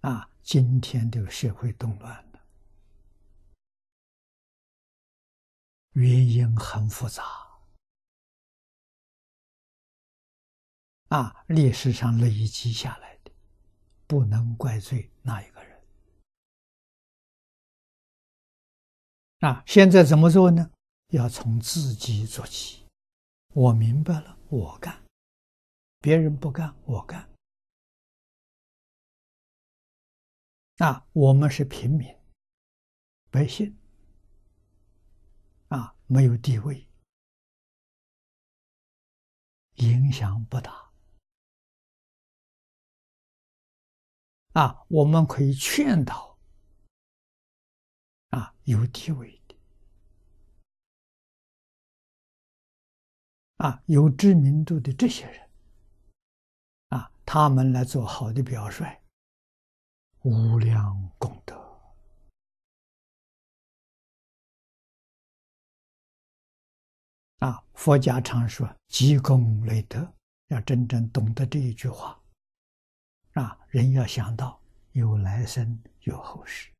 啊，今天的社会动乱了，原因很复杂，啊，历史上累积下来的，不能怪罪哪一个人。啊，现在怎么做呢？要从自己做起。我明白了，我干，别人不干，我干。啊，我们是平民百姓，啊，没有地位，影响不大。啊，我们可以劝导，啊，有地位的，啊，有知名度的这些人，啊，他们来做好的表率。无量功德啊！佛家常说“积功累德”，要真正懂得这一句话啊，人要想到有来生有后世，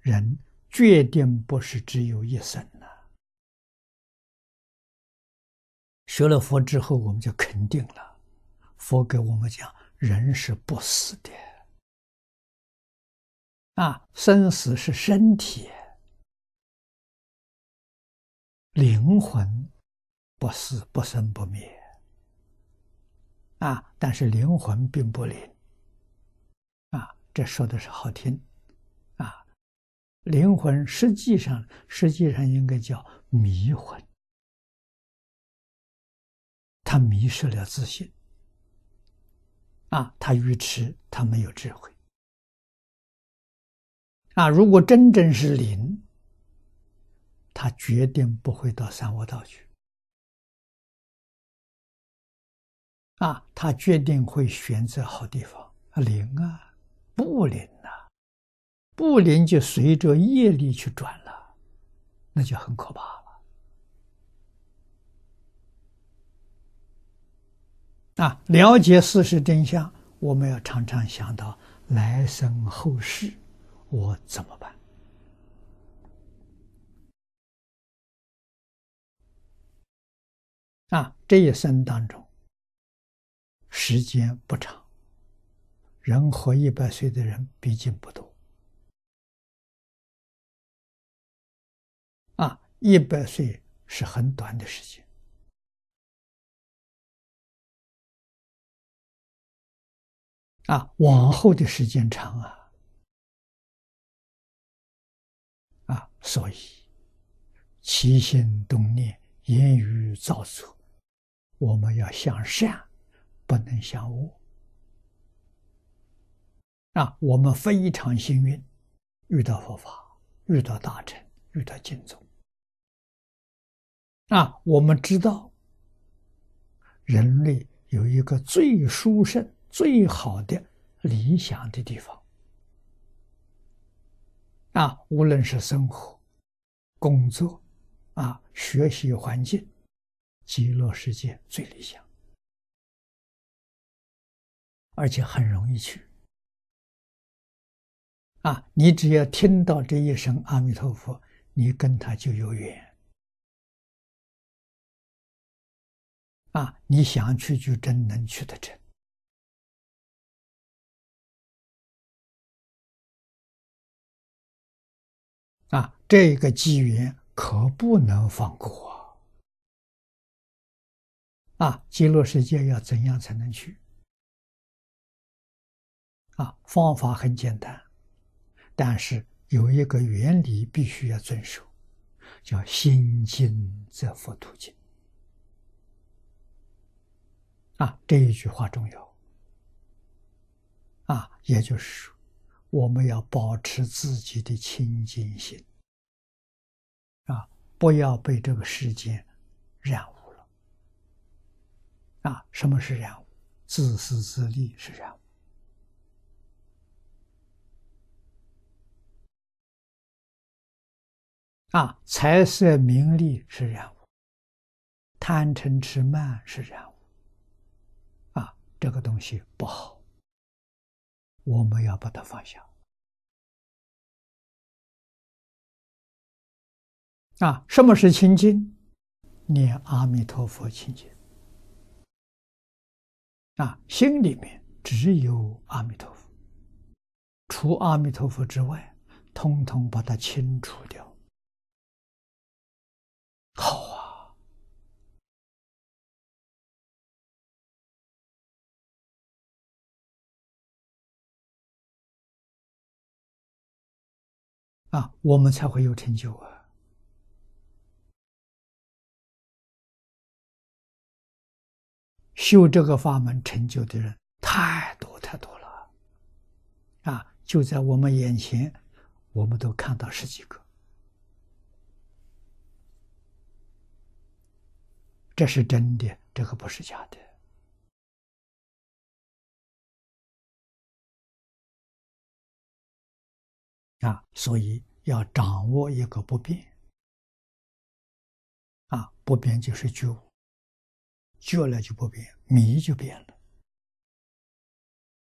人决定不是只有一生呐。学了佛之后，我们就肯定了，佛给我们讲，人是不死的。啊，生死是身体，灵魂不死不生不灭。啊，但是灵魂并不灵。啊，这说的是好听。啊，灵魂实际上实际上应该叫迷魂，他迷失了自信。啊，他愚痴，他没有智慧。啊，如果真正是灵，他决定不会到三恶道去。啊，他决定会选择好地方。灵啊，不灵呐，不灵就随着业力去转了，那就很可怕了。啊，了解事实真相，我们要常常想到来生后世。我怎么办？啊，这一生当中，时间不长，人活一百岁的人毕竟不多。啊，一百岁是很短的时间。啊，往后的时间长啊。所以，起心动念、言语造作，我们要向善，不能向恶。啊，我们非常幸运，遇到佛法，遇到大臣，遇到净宗。啊，我们知道，人类有一个最殊胜、最好的理想的地方。啊，无论是生活。工作，啊，学习环境，极乐世界最理想，而且很容易去。啊，你只要听到这一声阿弥陀佛，你跟他就有缘。啊，你想去就真能去得成。这个机缘可不能放过啊！啊极乐世界要怎样才能去？啊，方法很简单，但是有一个原理必须要遵守，叫心经则佛途径。啊，这一句话重要。啊，也就是说。我们要保持自己的清净心，啊，不要被这个世间染污了。啊，什么是染污？自私自利是染污。啊，财色名利是染污，贪嗔痴慢是染污。啊，这个东西不好。我们要把它放下。啊，什么是清净？念阿弥陀佛清净。啊，心里面只有阿弥陀佛，除阿弥陀佛之外，通通把它清除掉。好啊！啊，我们才会有成就啊！修这个法门成就的人太多太多了，啊，就在我们眼前，我们都看到十几个，这是真的，这个不是假的，啊，所以要掌握一个不变，啊，不变就是觉悟。觉了就不变，迷就变了。